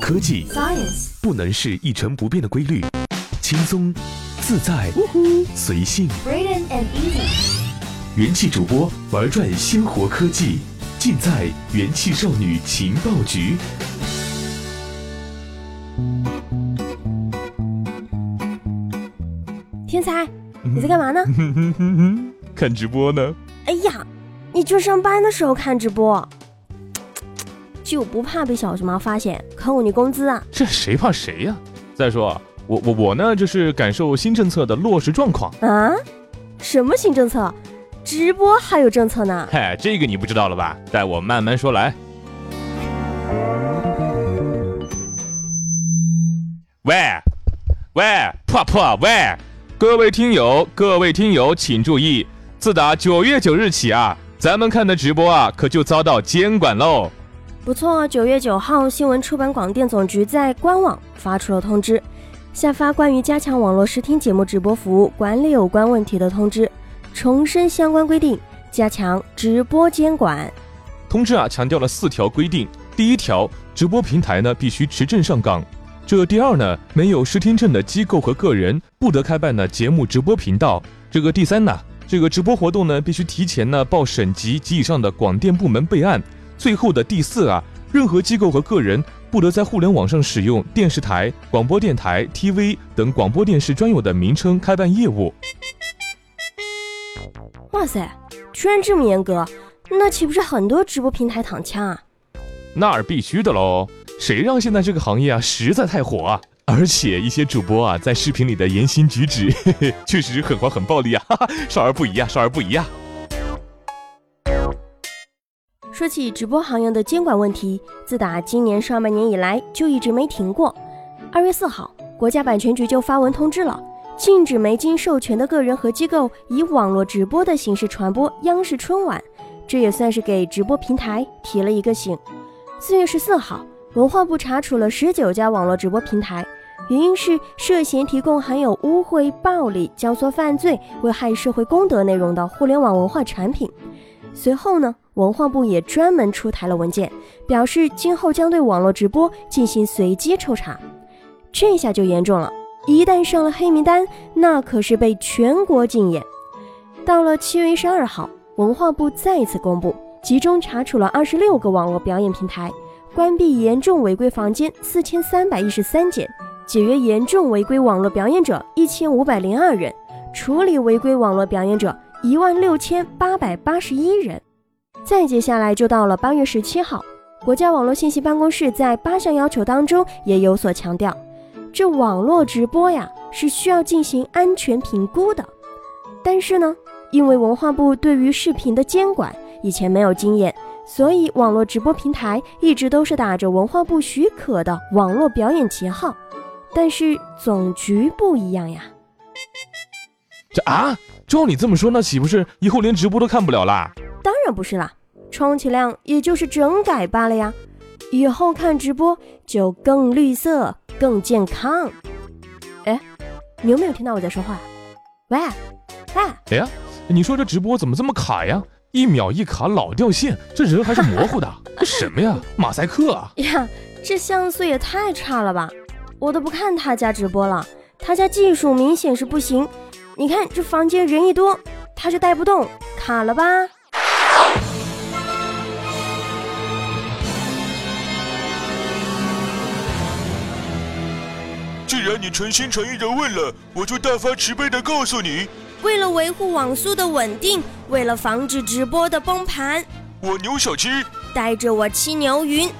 科技 Science 不能是一成不变的规律，轻松、自在、随性。元气主播玩转鲜活科技，尽在元气少女情报局。天才，你在干嘛呢？看直播呢？哎呀，你就上班的时候看直播，就不怕被小熊猫发现扣你工资啊？这谁怕谁呀、再说，我我我呢，就是感受新政策的落实状况。啊？什么新政策？直播还有政策呢？嗨，这个你不知道了吧？待我慢慢说来。喂，喂，破破喂，各位听友，各位听友请注意，自打九月九日起啊，咱们看的直播啊，可就遭到监管喽。不错，九月九号，新闻出版广电总局在官网发出了通知，下发关于加强网络视听节目直播服务管理有关问题的通知，重申相关规定，加强直播监管。通知啊强调了四条规定：第一条，直播平台呢必须持证上岗；这第二呢，没有视听证的机构和个人不得开办呢节目直播频道；这个第三呢，这个直播活动呢必须提前呢报省级及以上的广电部门备案；最后的第四啊，任何机构和个人不得在互联网上使用电视台、广播电台、TV 等广播电视专有的名称开办业务。哇塞，居然这么严格，那岂不是很多直播平台躺枪啊？那是必须的喽！谁让现在这个行业啊实在太火啊！而且一些主播啊在视频里的言行举止，嘿嘿，确实很黄很暴力啊！哈哈，少儿不宜啊，少儿不宜啊！说起直播行业的监管问题，自打今年上半年以来就一直没停过。二月四号，国家版权局就发文通知了，禁止没经授权的个人和机构以网络直播的形式传播央视春晚，这也算是给直播平台提了一个醒。四月十四号，文化部查处了十九家网络直播平台，原因是涉嫌提供含有污秽、暴力、教唆犯罪、危害社会公德内容的互联网文化产品。随后呢，文化部也专门出台了文件，表示今后将对网络直播进行随机抽查。这下就严重了，一旦上了黑名单，那可是被全国禁演。到了七月十二号，文化部再次公布，集中查处了二十六个网络表演平台，关闭严重违规房间四千三百一十三间，解约严重违规网络表演者一千五百零二人，处理违规网络表演者一万六千八百八十一人。再接下来就到了八月十七号，国家网络信息办公室在八项要求当中也有所强调，这网络直播呀是需要进行安全评估的。但是呢，因为文化部对于视频的监管以前没有经验，所以网络直播平台一直都是打着文化部许可的网络表演旗号。但是总局不一样呀。这啊，照你这么说，那岂不是以后连直播都看不了啦？不是啦，充其量也就是整改罢了呀。以后看直播就更绿色、更健康。哎，你有没有听到我在说话？喂，哎，哎呀，你说这直播怎么这么卡呀？一秒一卡，老掉线，这人还是模糊的，这什么呀？马赛克啊！呀，这像素也太差了吧！我都不看他家直播了，他家技术明显是不行。你看这房间人一多，他就带不动，卡了吧？然你诚心诚意的问了，我就大发慈悲的告诉你，为了维护网速的稳定，为了防止直播的崩盘，我牛小七带着我七牛云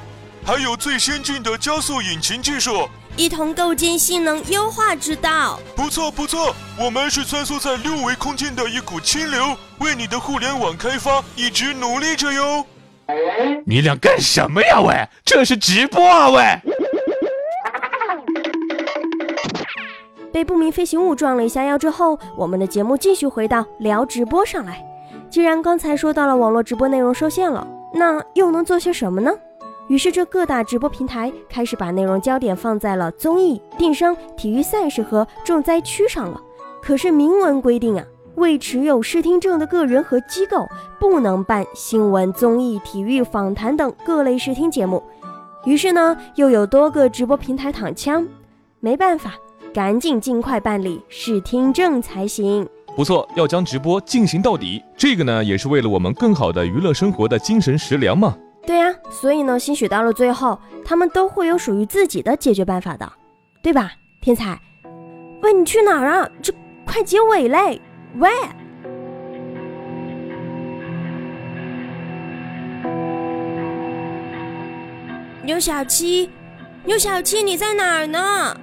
还有最先进的加速引擎技术，一同构建性能优化之道。不错不错，我们是穿梭在六维空间的一股清流，为你的互联网开发一直努力着哟。你俩干什么呀？喂，这是直播啊！喂，被不明飞行物撞了一下腰之后，我们的节目继续回到聊直播上来。既然刚才说到了网络直播内容受限了，那又能做些什么呢？于是这各大直播平台开始把内容焦点放在了综艺、电商、体育赛事和重灾区上了。可是明文规定啊，未持有视听证的个人和机构不能办新闻、综艺、体育、访谈等各类视听节目。于是呢，又有多个直播平台躺枪，没办法，赶紧尽快办理视听证才行。不错，要将直播进行到底，这个呢也是为了我们更好的娱乐生活的精神食粮嘛。对呀、所以呢，兴许到了最后，他们都会有属于自己的解决办法的，对吧？天才，喂，你去哪儿啊？这快结尾嘞！喂，牛小七，牛小七，你在哪儿呢？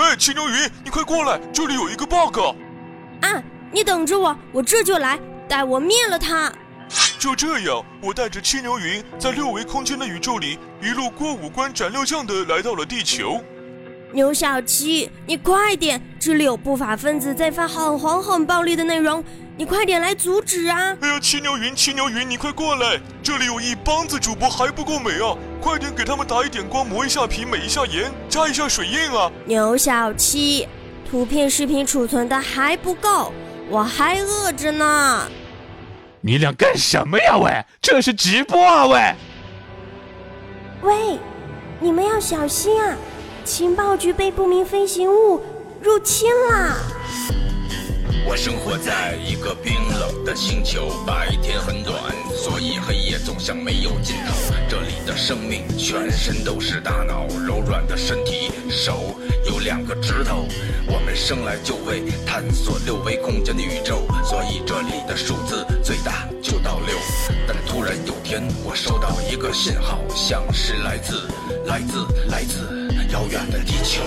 哎，七牛云，你快过来，这里有一个 bug。啊，你等着我，我这就来，带我灭了他。就这样，我带着七牛云在六维空间的宇宙里，一路过五关斩六将的来到了地球。牛小七，你快点！这里有不法分子在发很黄很暴力的内容，你快点来阻止啊！哎呀，七牛云，七牛云，你快过来！这里有一帮子主播还不够美啊，快点给他们打一点光，磨一下皮，美一下颜，加一下水印啊！牛小七，图片、视频储存的还不够，我还饿着呢。你俩干什么呀？喂，这是直播啊！喂，喂，你们要小心啊！情报局被不明飞行物入侵啦！我生活在一个冰冷的星球，白天很短，所以黑夜总像没有尽头。这里的生命全身都是大脑，柔软的身体，手有两个指头。我们生来就为探索六维空间的宇宙，所以这里的数字最大就到六。但突然有天，我收到一个信号，像是来自来自来自遥远的地球。